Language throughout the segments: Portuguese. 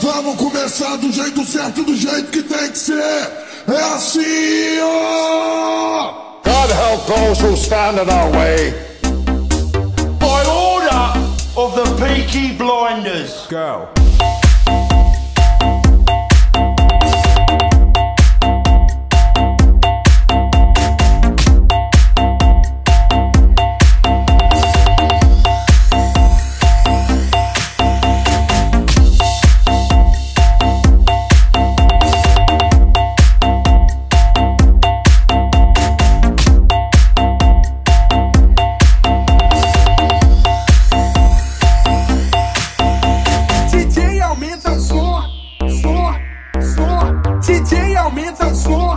Vamos começar do jeito certo, do jeito que tem que ser. É assim, ó! God help those who stand in our way. By order of the Peaky Blinders. Go. 说。姐姐要面子说。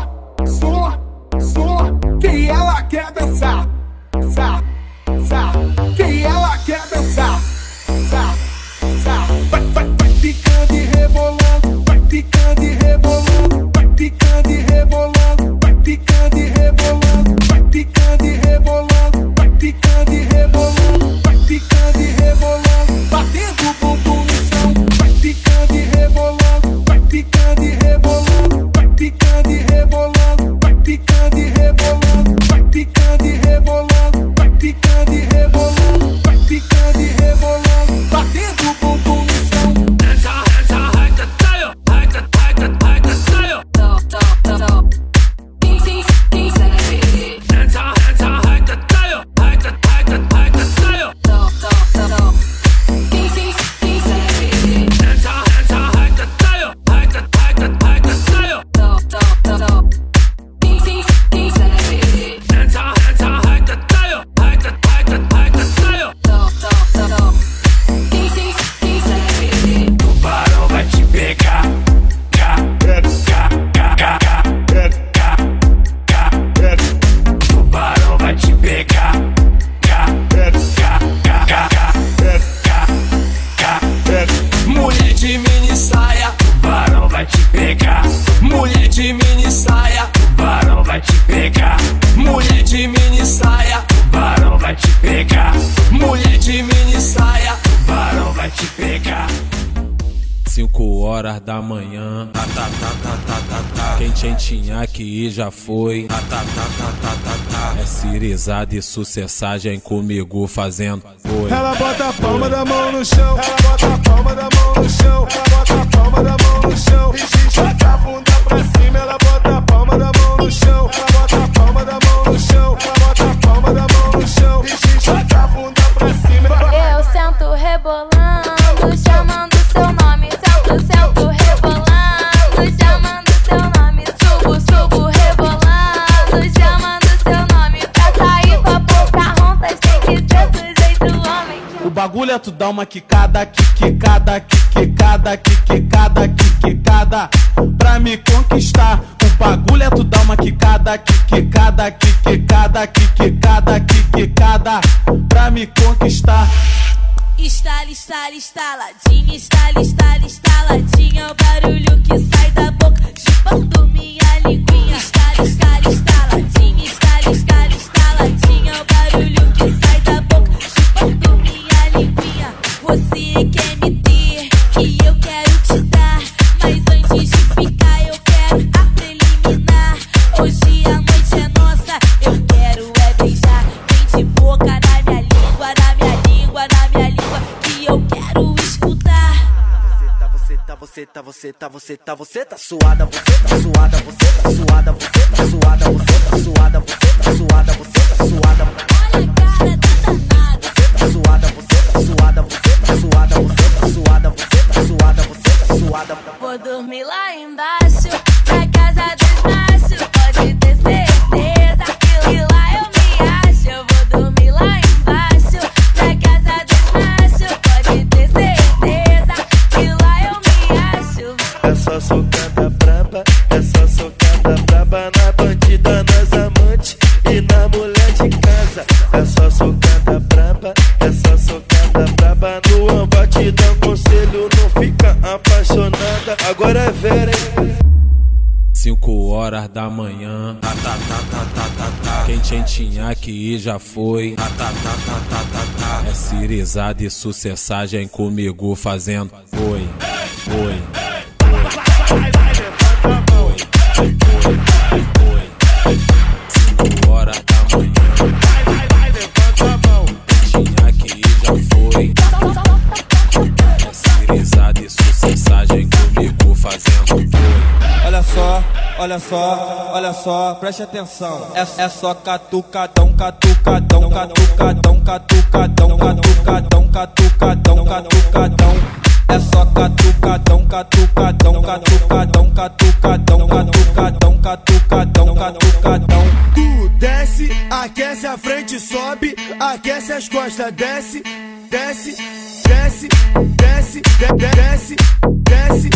horas da manhã. Quem tinha, tinha que ir já foi. É cirizada e sucessagem comigo fazendo foi. Ela bota a palma da mão no chão. Ela bota a palma da mão no chão. Ela bota a palma da mão no chão. Tu dá uma quicada, quicada, quicada, quicada, quicada. Pra me conquistar O bagulho é tu dá uma quicada, quicada, quicada, quicada, quicada. Pra me conquistar. Estala, estala, estaladinha, estala, estala, estaladinha É o barulho que sai da boca Chupando minha linguinha. Estala, estala, estala você tá, você tá, você tá suada, você tá suada, você tá suada, você tá suada, você tá suada, você tá suada, você tá suada, você da mulher de casa. É só socada braba, é só socada braba. No amba te dá um conselho, não fica apaixonada. Agora é vera, hein? 5 horas da manhã. Quem tinha, tinha que ir já foi. É cirizada e sucessagem comigo fazendo. Oi, oi. Olha só, olha só, preste atenção. É, é só catucadão, catucadão, catucadão, catucadão, catucadão, catucadão, catucadão. É só catucadão, catucadão, catucadão, catucadão, catucadão, catucadão, catucadão. Tu desce, aquece a frente, sobe, aquece as costas, desce, desce, desce, desce, de- de- desce, desce,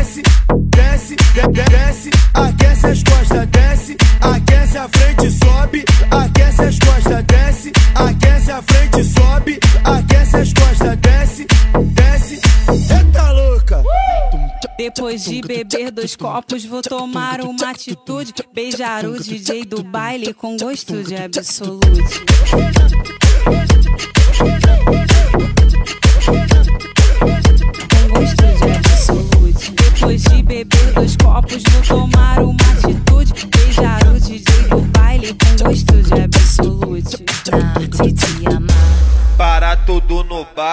desce, desce, de- de- desce, aquece as costas, desce, aquece a frente, sobe, aquece as costas, desce, aquece a frente, sobe, aquece as costas, desce, desce. Eita louca! Depois de beber dois copos, vou tomar uma atitude. Beijar o DJ do baile com gosto de absolute.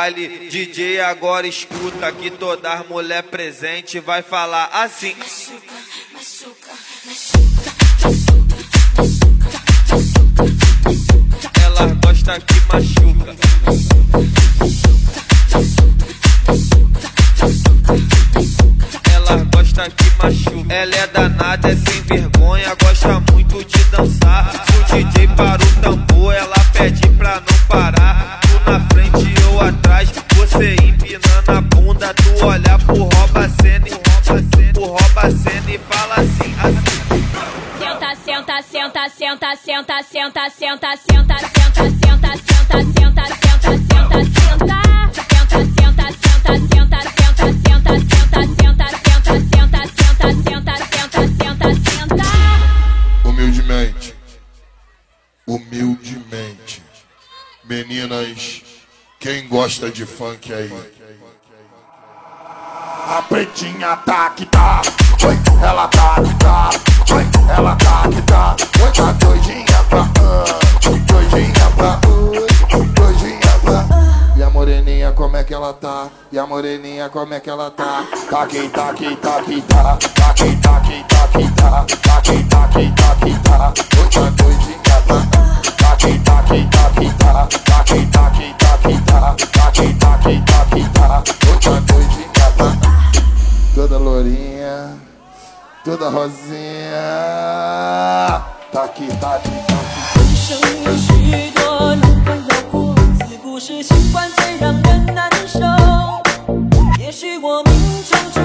Baile, DJ agora escuta que toda mulher presente vai falar assim. Ela gosta que machuca. Ela gosta que machuca. Ela é danada, é sem vergonha, gosta muito de dançar. O DJ para o tambor, ela pede pra não parar. A bunda. Tu olha pro rouba cena e pro rouba cena e fala assim, assim. Senta, senta, senta, senta, senta, senta, senta, senta, senta, senta, senta, senta, senta, senta, senta. Senta, senta, senta, senta, senta, senta, senta, senta, senta, senta, senta, senta, senta, senta, senta. Humildemente. Humildemente. Meninas, quem gosta de funk aí? A pretinha tá. Que tá, ela tá que tá, ela tá que tá, tá doidinha pra, ah, doidinha pra, oi, doidinha pra. E a moreninha como é que ela tá? E a moreninha como é que ela tá? Tá que tá que tá. Que tá, tá que tá. Que tá que tá, tá que tá que tá que tá, tá doidinha pra, tá que tá que tá. Que tá, tá que tá. Que tá que tá, tá que tá que tá que tá, tá toda rosinha. Tá aqui, tá aqui, tá aqui. 生有许多难关要过，自古是情关最让人难受。也许我命中注